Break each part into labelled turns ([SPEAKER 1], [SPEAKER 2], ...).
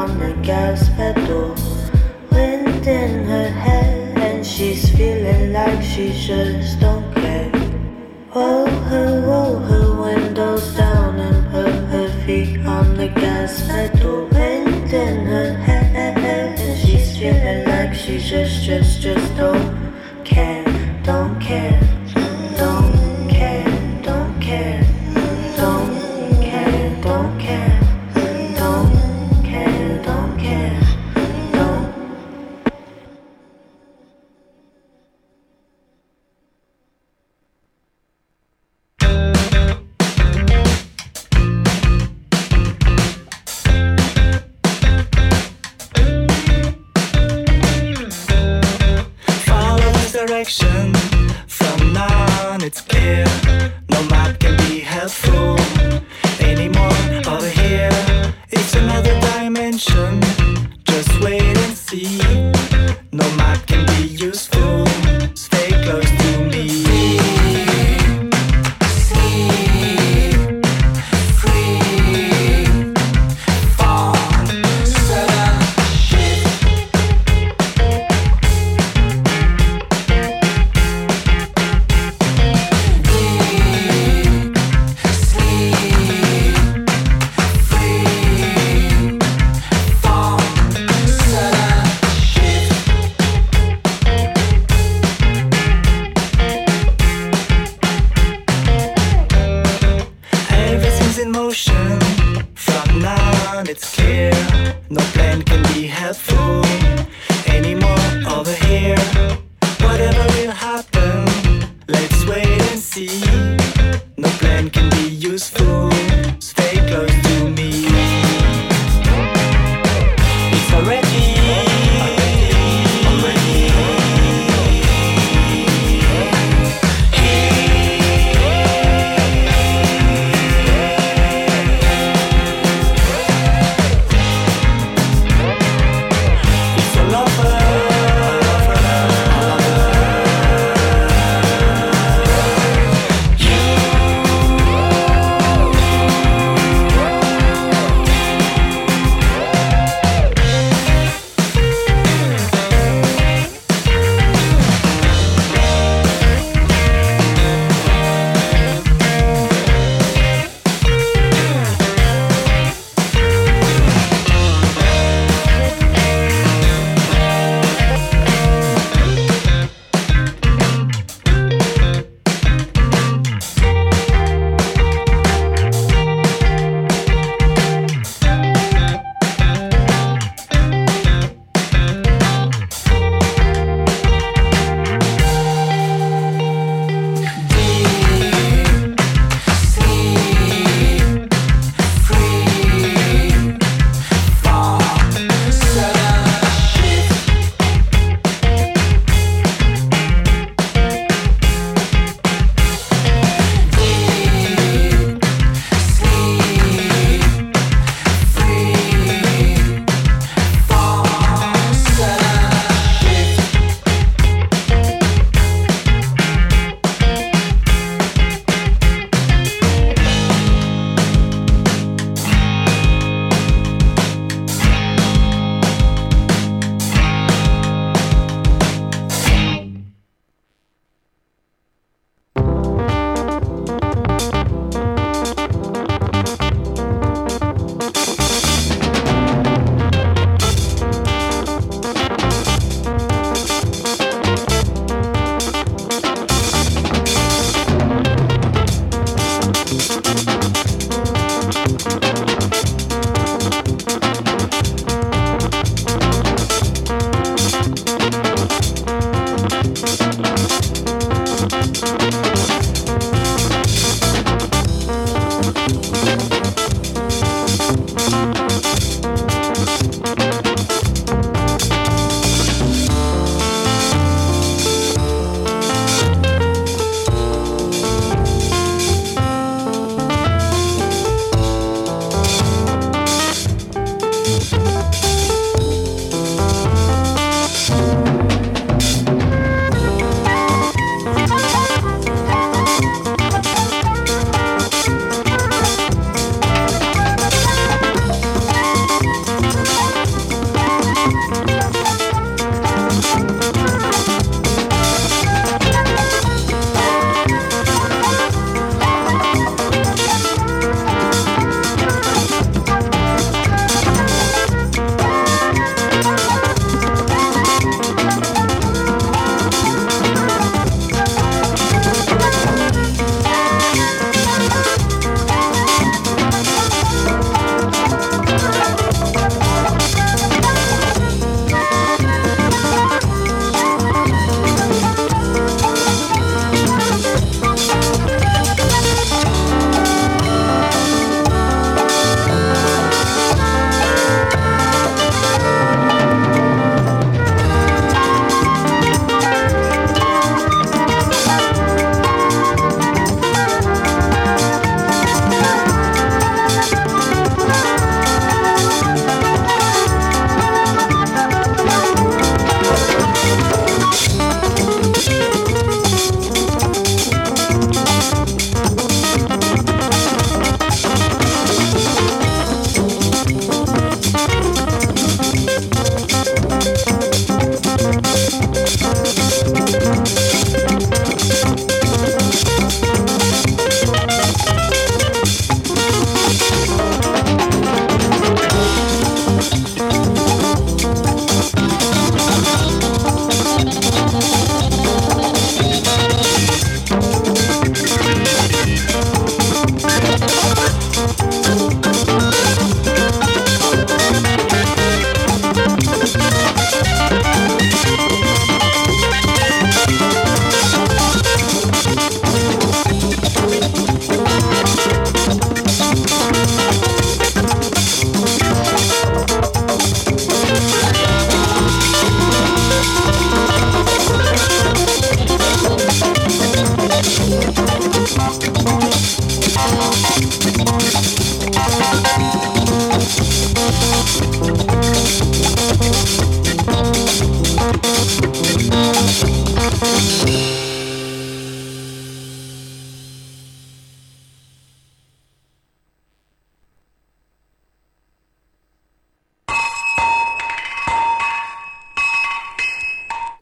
[SPEAKER 1] on the gas pedal. Wind in her hair, and she's feeling like she just don't care. Roll her, roll her windows down and put her feet on the gas pedal. Wind in her hair, and she's feeling like she just, just, just don't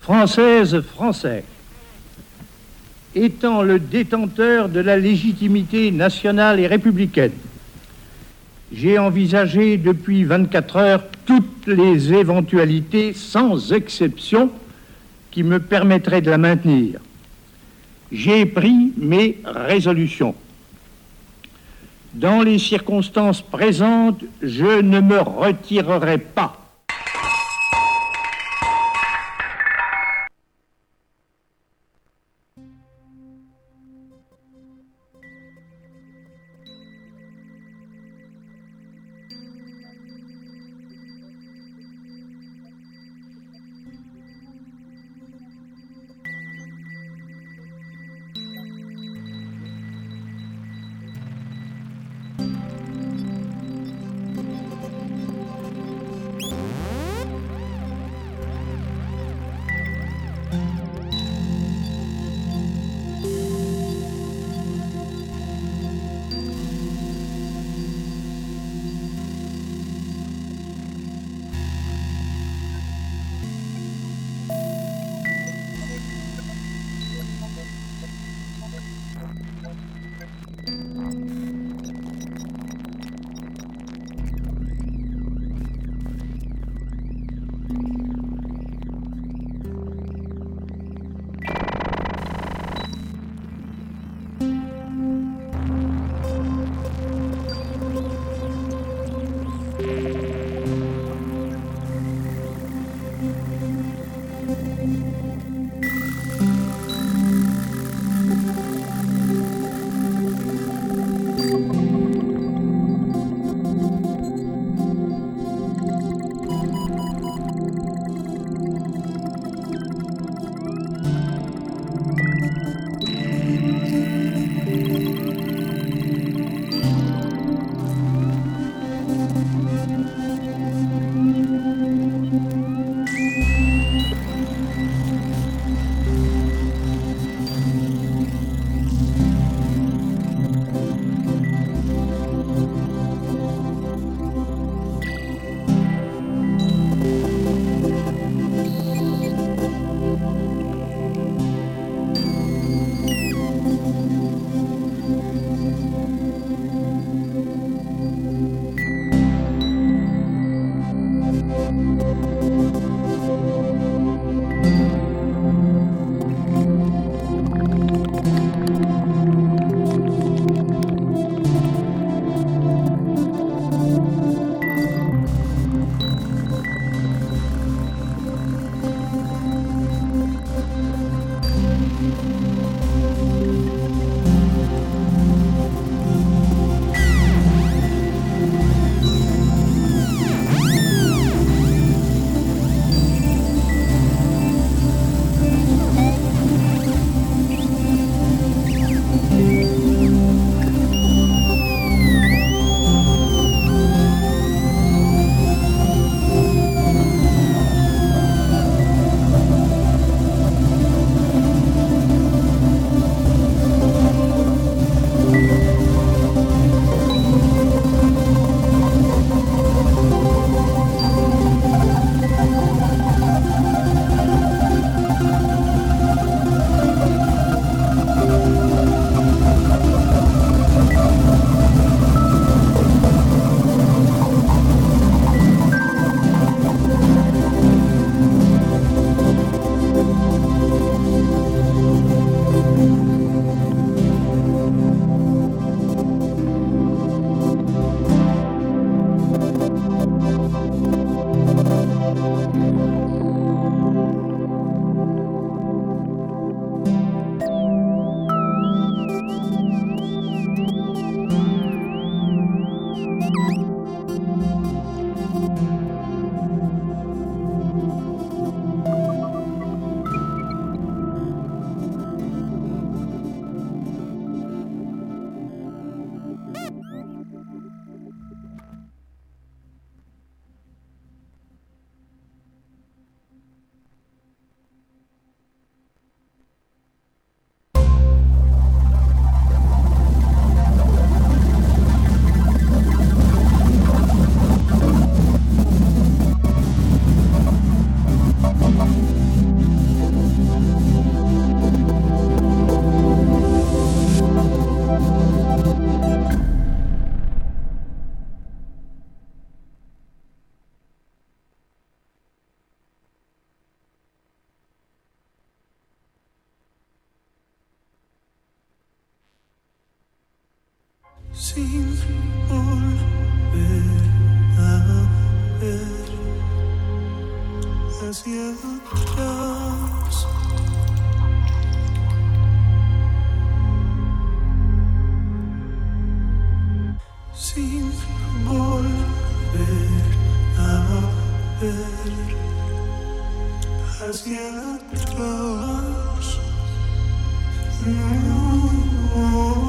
[SPEAKER 2] Française, Français, étant le détenteur de la légitimité nationale et républicaine, j'ai envisagé depuis 24 heures toutes les éventualités, sans exception, qui me permettraient de la maintenir. J'ai pris mes résolutions. Dans les circonstances présentes, je ne me retirerai pas.
[SPEAKER 3] Sin volver a ver hacia atrás. No.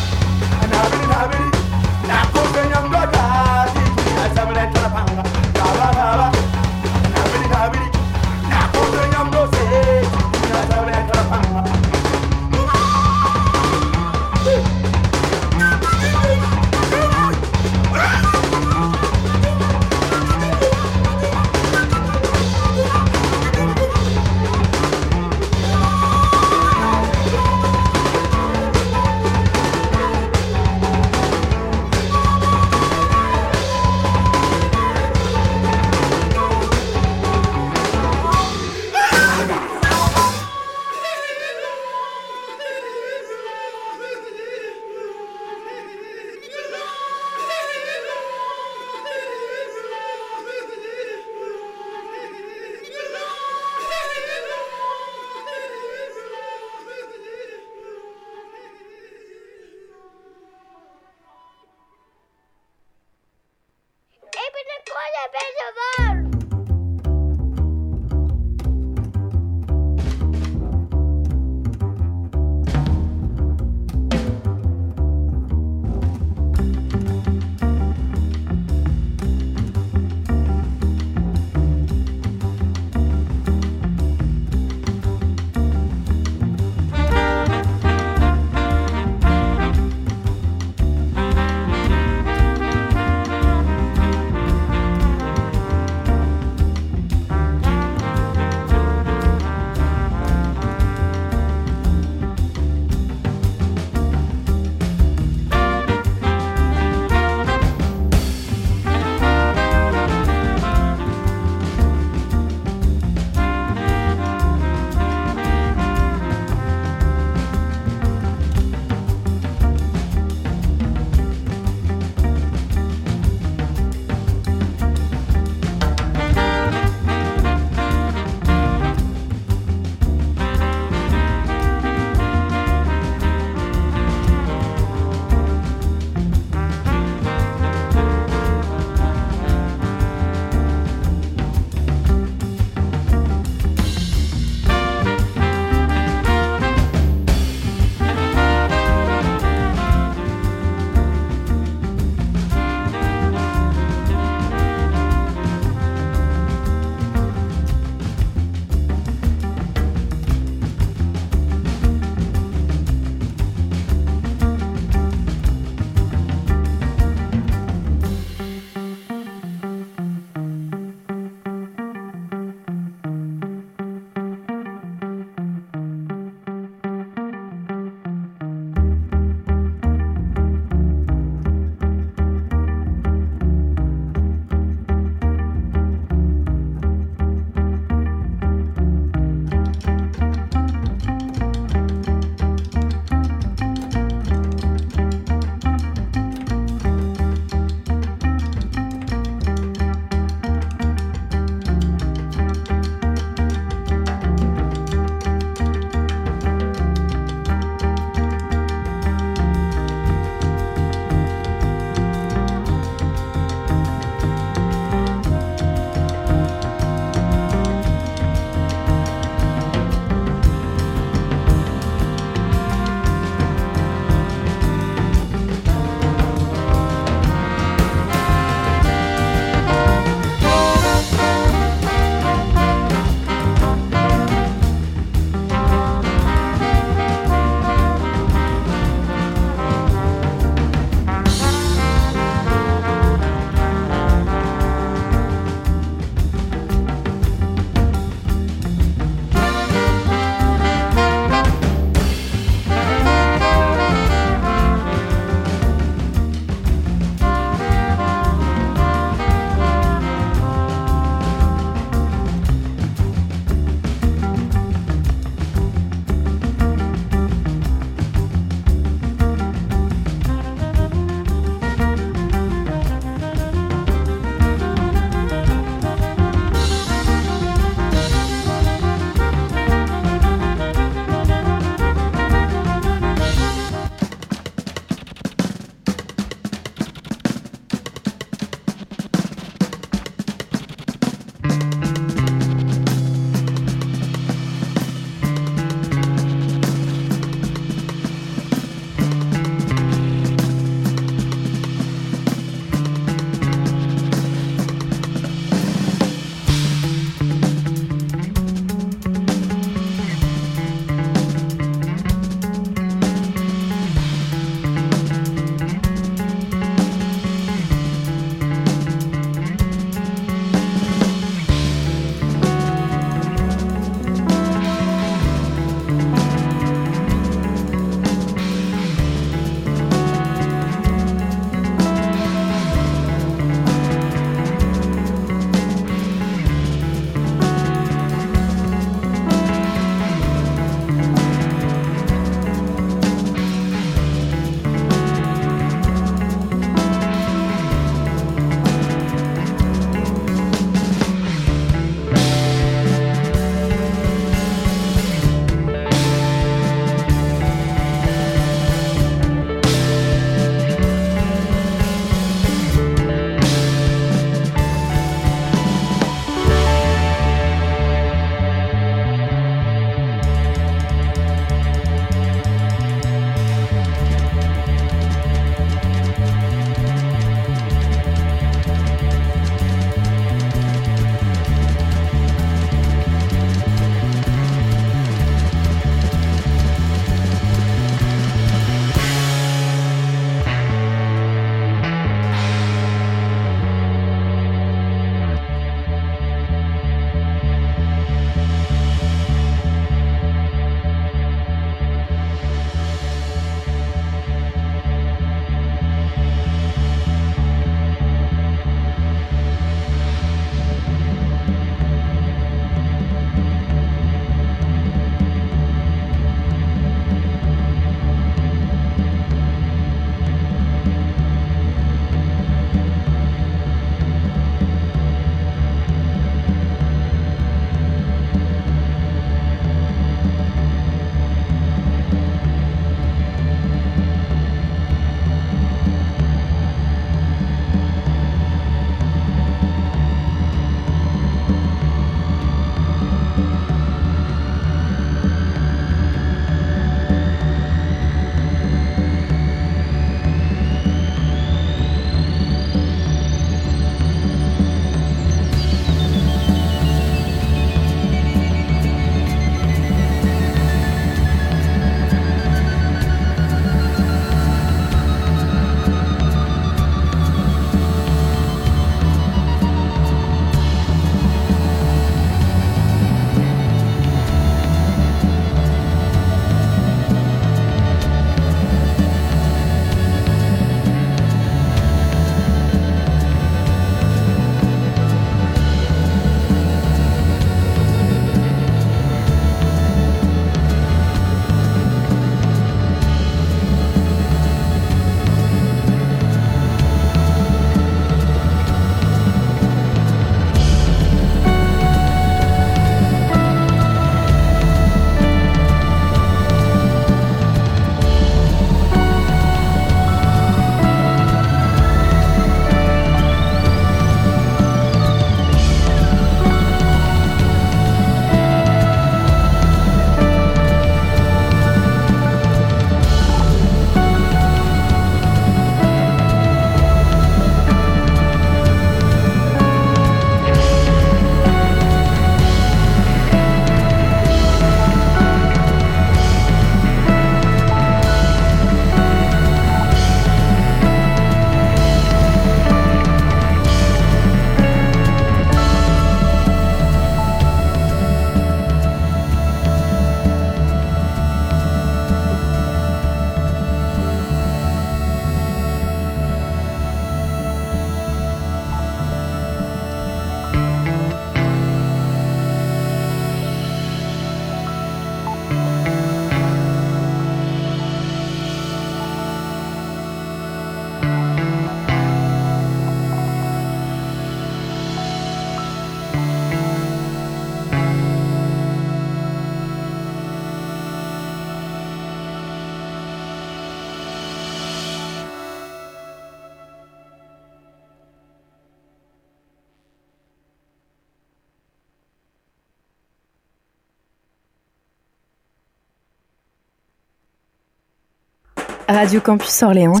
[SPEAKER 4] Radio Campus Orléans.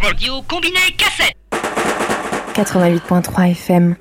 [SPEAKER 5] Radio combiné cassette.
[SPEAKER 4] 88.3 FM.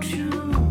[SPEAKER 6] true.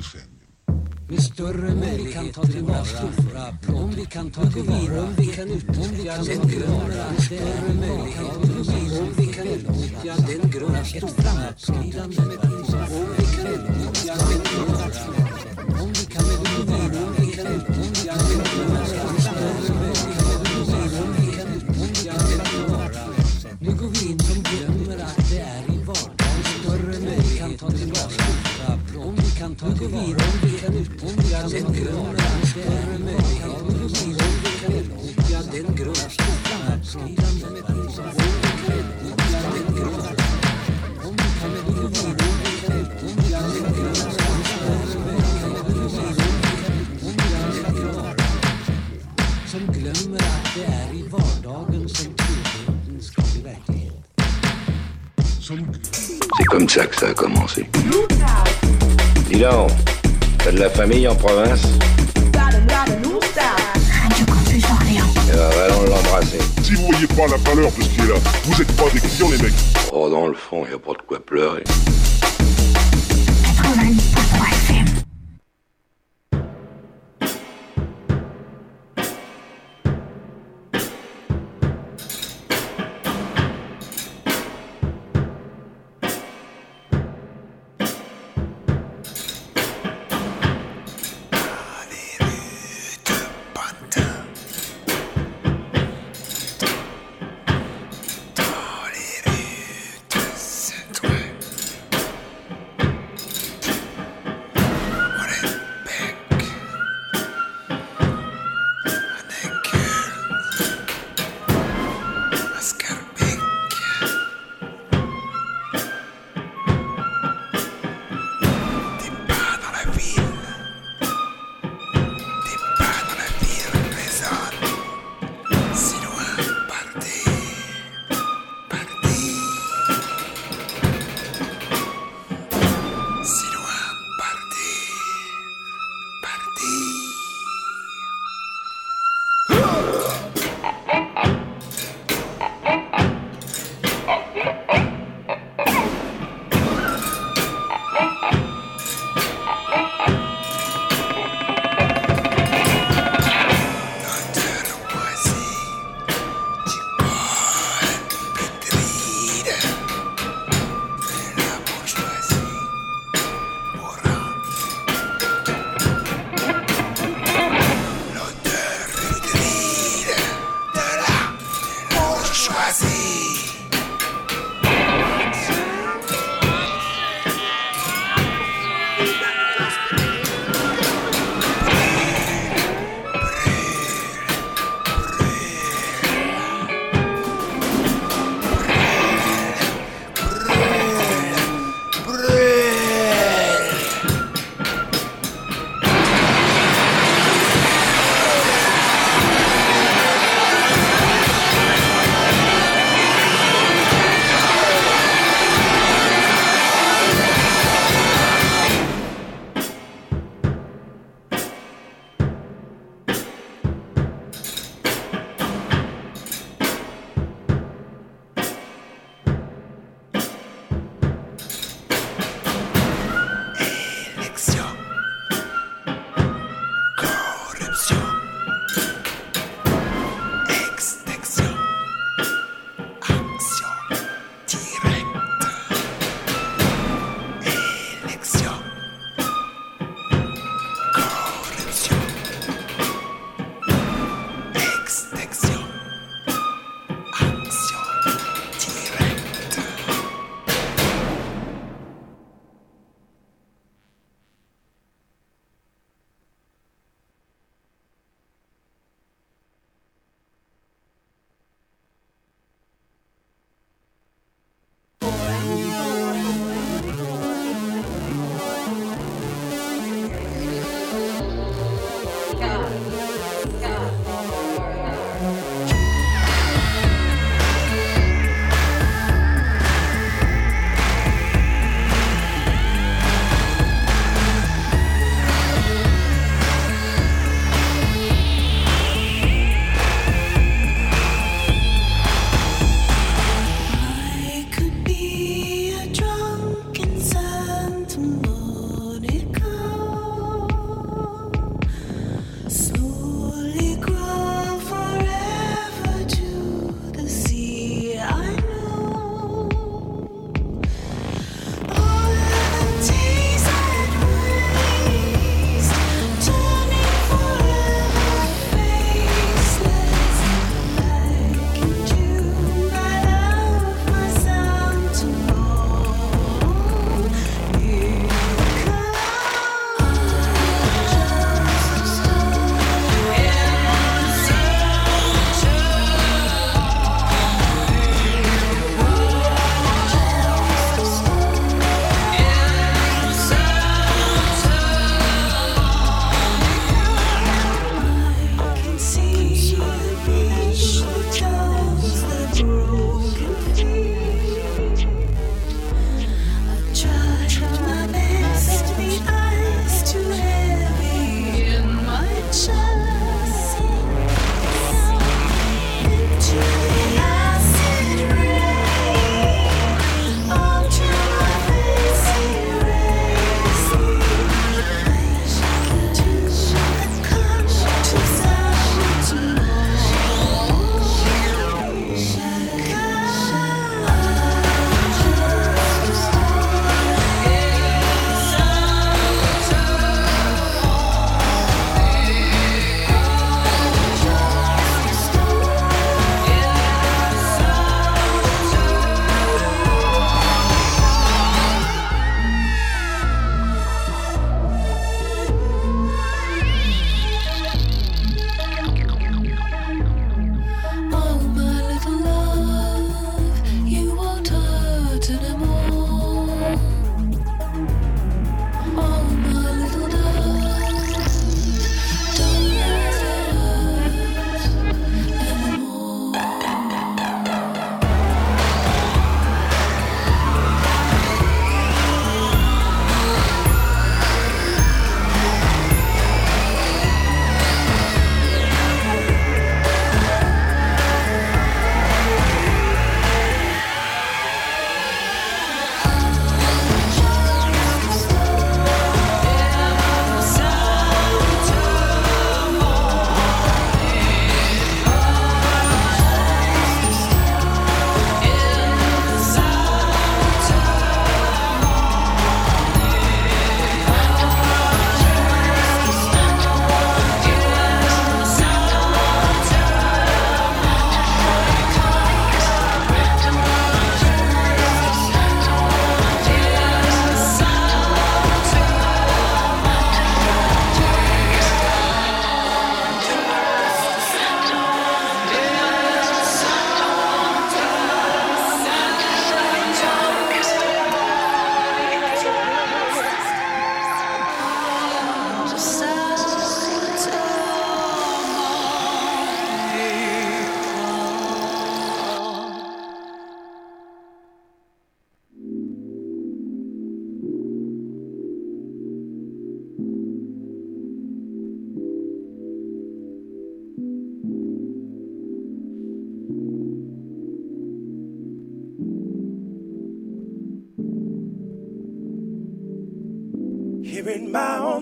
[SPEAKER 7] Decennium. Med större möjligheter ta tillvara stora Om vi kan ta tillvara, om vi kan utnyttja den grund, större möjligheter om vi kan utnyttja den ett framåtskridande med om vi kan utnyttja den grund, om vi kan
[SPEAKER 8] C'est comme ça que ça a commencé. Dis donc, t'as de la famille en province?
[SPEAKER 9] Radio
[SPEAKER 10] Campus Orléans.
[SPEAKER 8] Eh ben, allons l'embrasser.
[SPEAKER 7] Si vous voyez pas la valeur de ce qui est là, vous êtes pas des clients les mecs.
[SPEAKER 8] Oh, dans le fond, y a pas de quoi pleurer.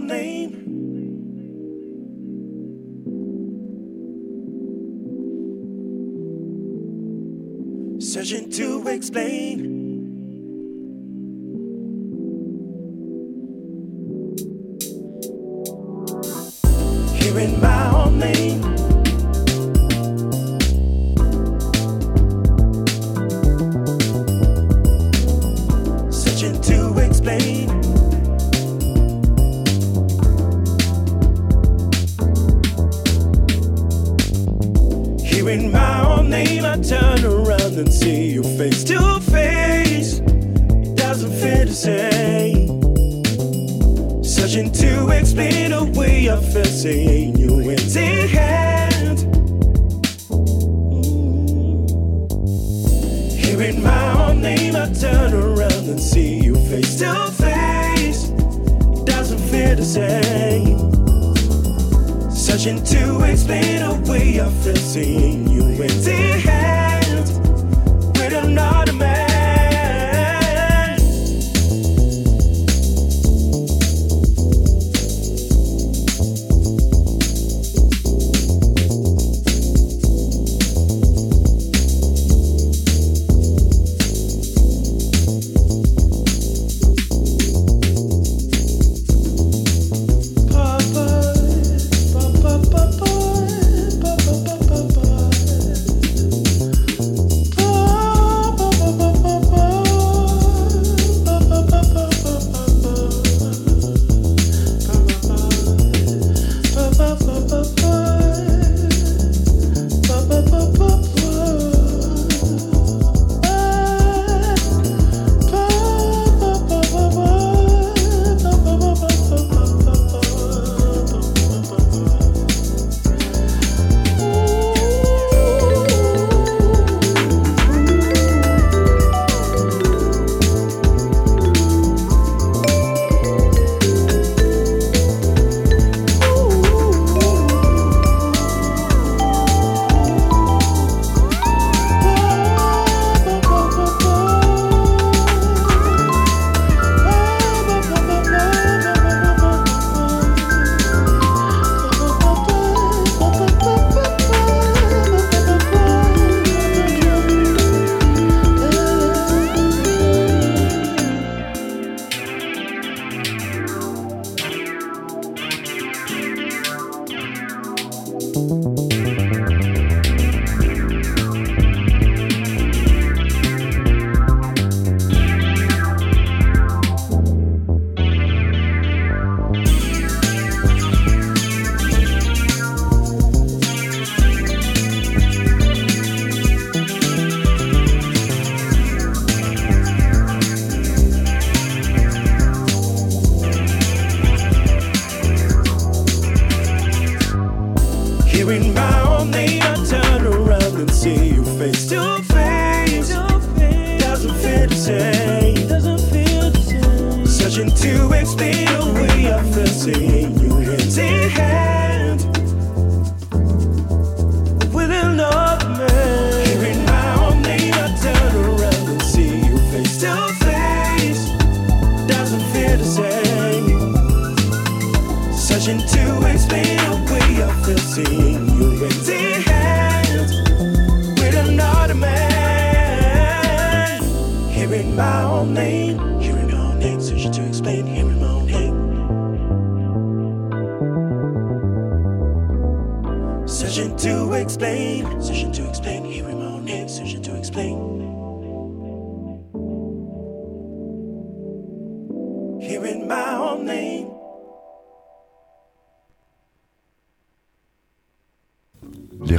[SPEAKER 11] name. Searching to explain.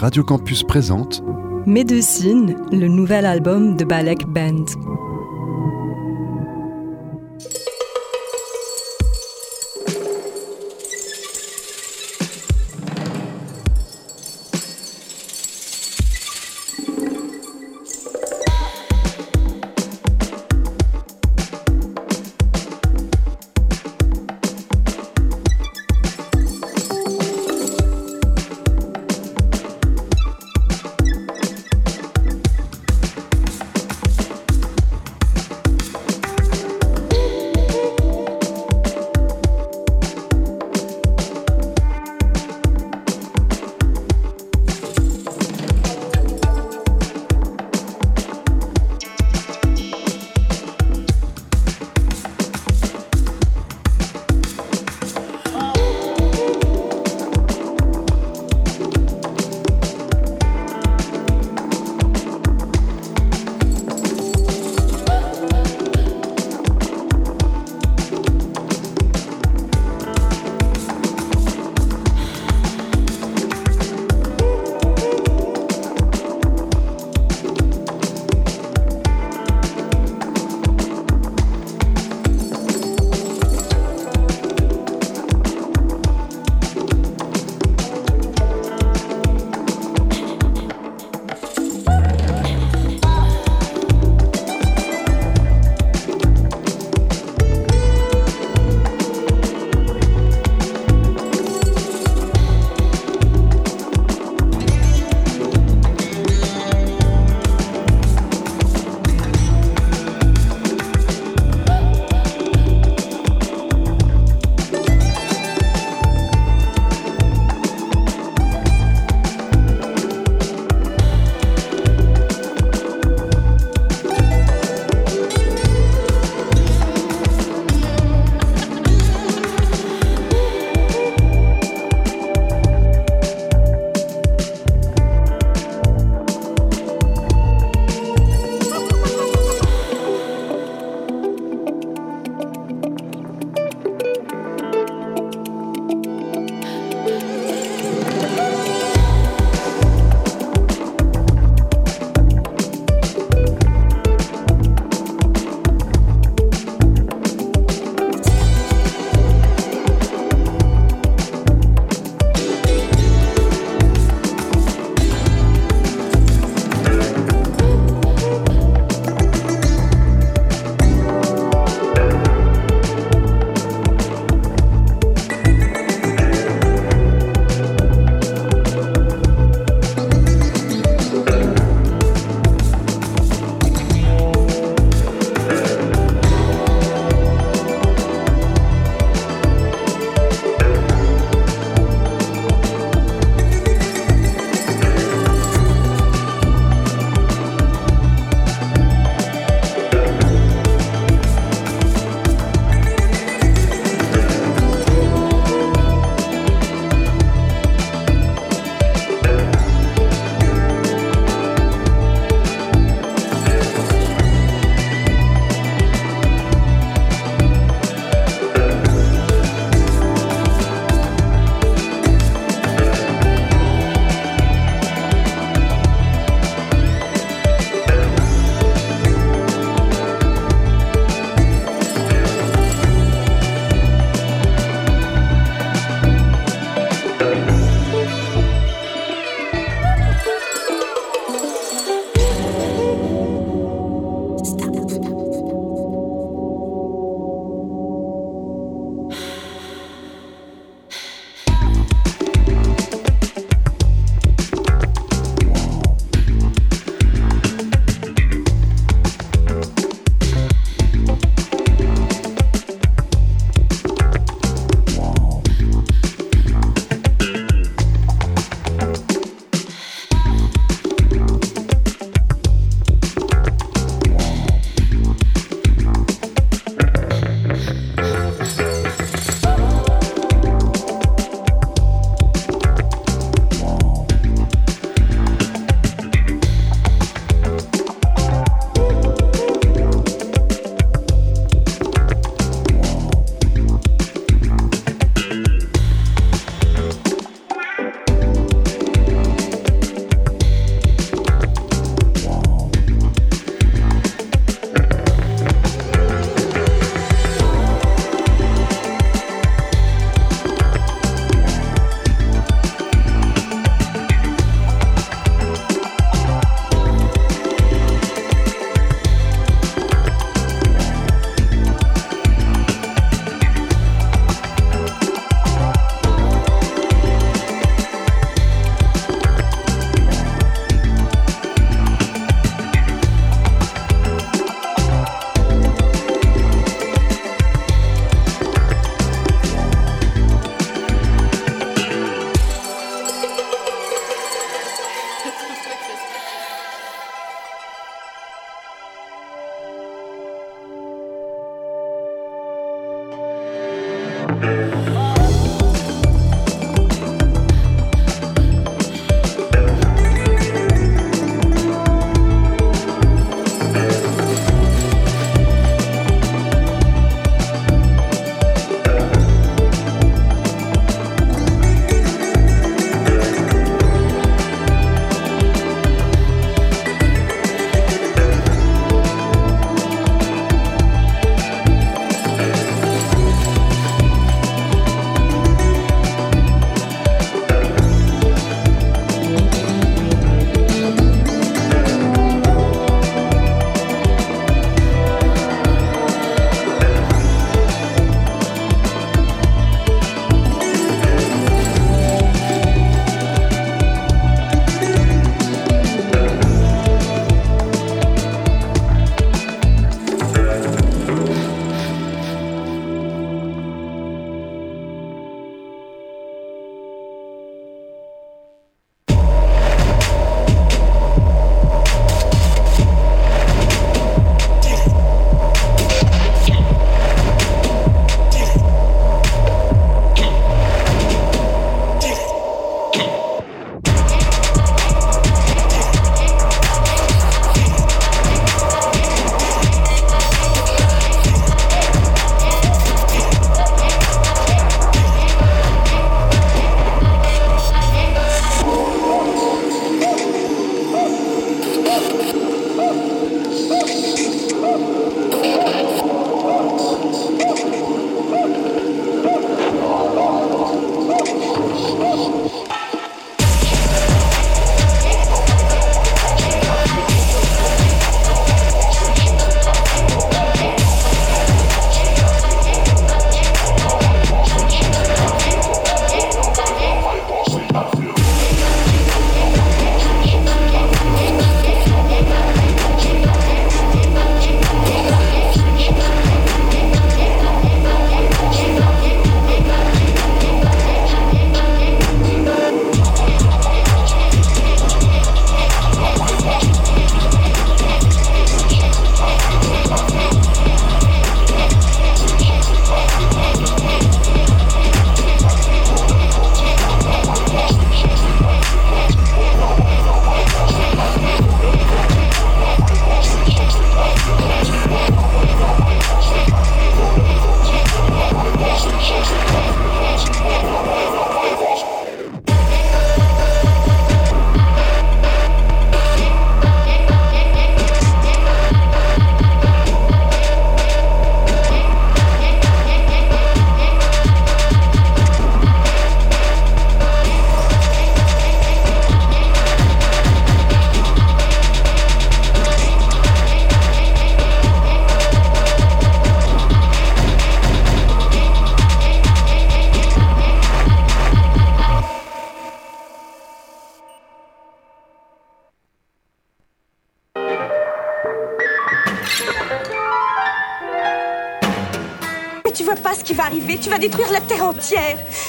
[SPEAKER 12] Radio Campus présente
[SPEAKER 13] Médecine, le nouvel album de Balek Band.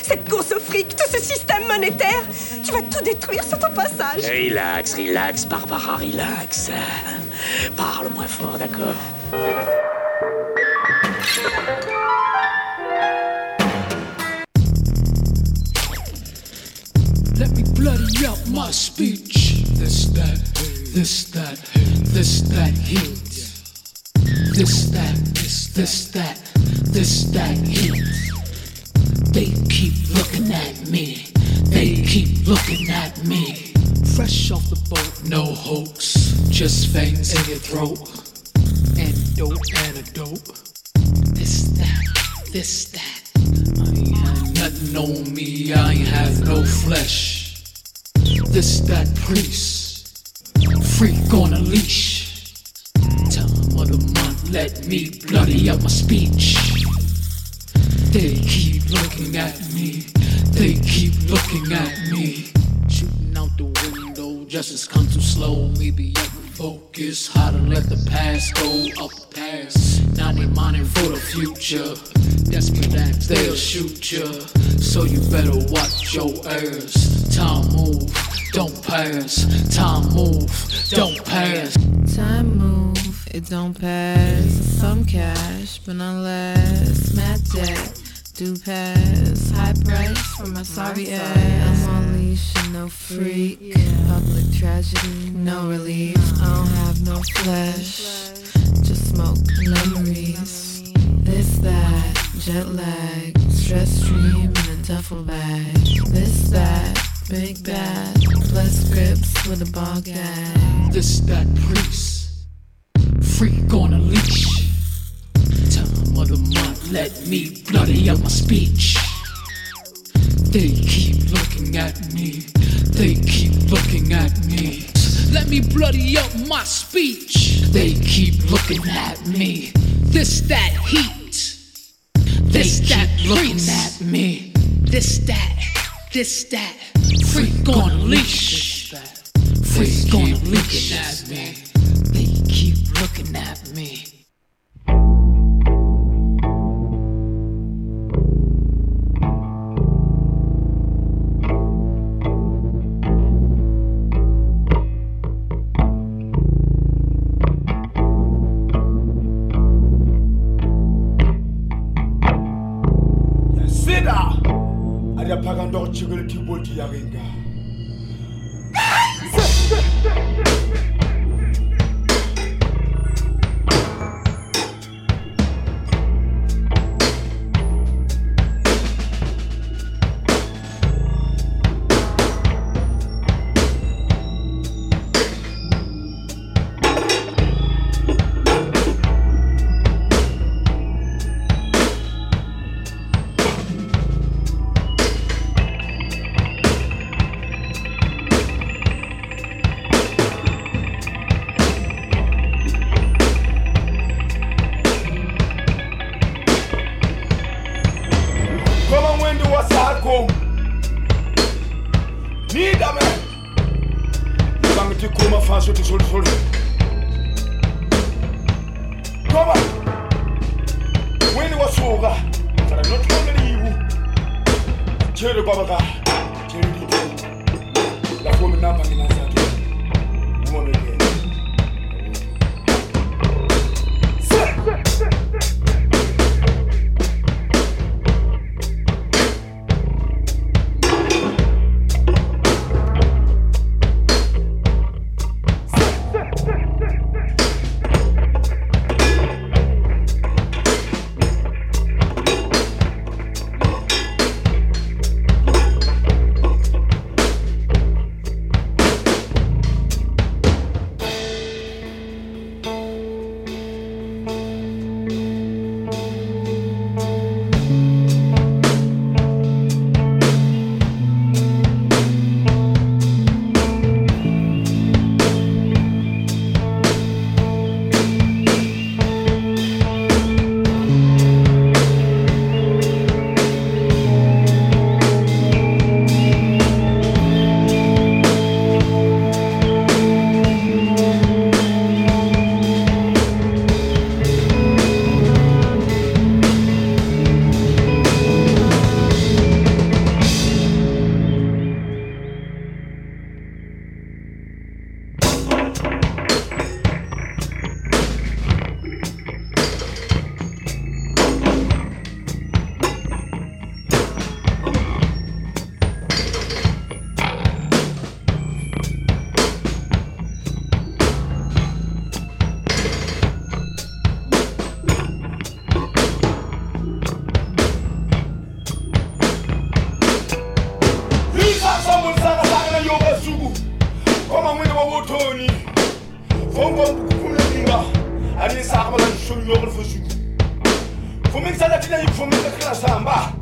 [SPEAKER 14] Cette course au fric, tout ce système monétaire, tu vas tout détruire sur ton passage.
[SPEAKER 15] Relax, relax, Barbara, relax. Parle moins fort, d'accord
[SPEAKER 16] Let me bloody up my speech. This, that, this, that, this, that, heat. This, that, this, this, that, this, that, heat. They keep looking at me. They keep looking at me. Fresh off the boat, no hoax. Just fangs in your throat. Antidote, antidote. This, that, this, that. I ain't had nothing on me. I ain't have no flesh. This, that priest. Freak on a leash. Time of the month, let me bloody up my speech. They keep looking at me. They keep looking at me. Shooting out the window, justice come too slow. Maybe I can focus how to let the past go up past. Now they mining for the future. Desperate acts, they'll shoot ya. So you better watch your ears. Time move, don't pass. Time move, don't pass.
[SPEAKER 17] Time move, it don't pass. Some cash, but not less. Mad debt do pass. High price for my sorry ass. I'm on leash and no freak. Public tragedy, no relief. I don't have no flesh, just smoke memories. This, that, jet lag, stress stream in a duffel bag. This, that, big bad, less grips with a ball gag.
[SPEAKER 16] This, that priest, freak on a leash. Of the month, let me bloody up my speech. They keep looking at me, they keep looking at me. Let me bloody up my speech. They keep looking at me. This, that heat. They keep looking at me. This, that, this, that. Freak on a leash. Freak on a leash. me. They keep looking at me.
[SPEAKER 18] Ani sanga bala shuru yoga fo sugu Fomin sada tina yi fomin ka kira samba.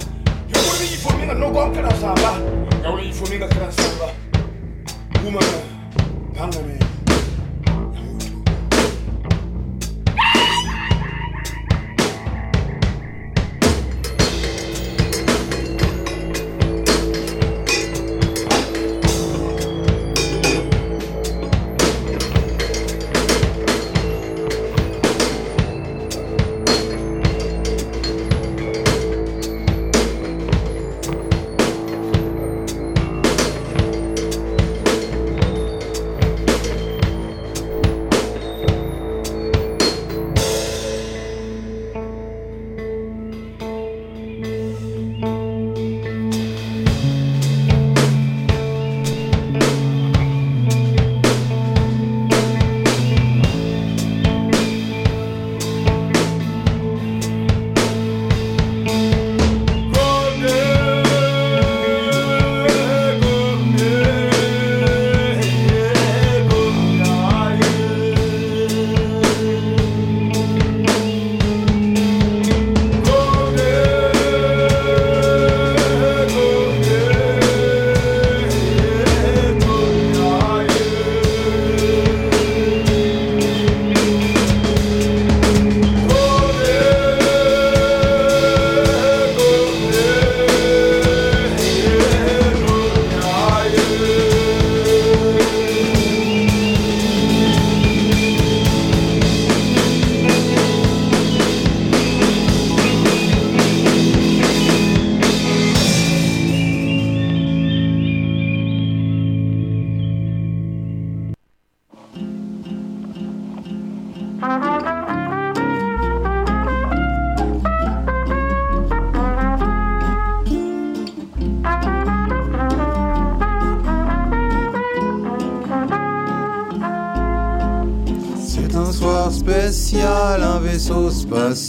[SPEAKER 18] Yoguri yi fomin ka nogo an kira samba. Yawuri yi fomin ka kira samba. Uma Panga me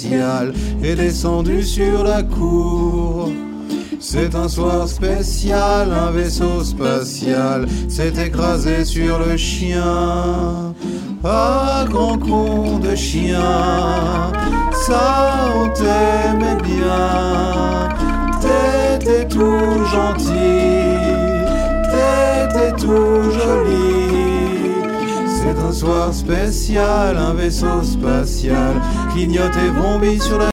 [SPEAKER 19] spatial est descendu sur la cour. C'est un soir spécial, un vaisseau spatial s'est écrasé sur le chien. Ah, grand con de chien, ça on t'aimait bien. T'étais tout gentil, t'étais tout joli. C'est un soir spécial, un vaisseau spatial clignote et sur la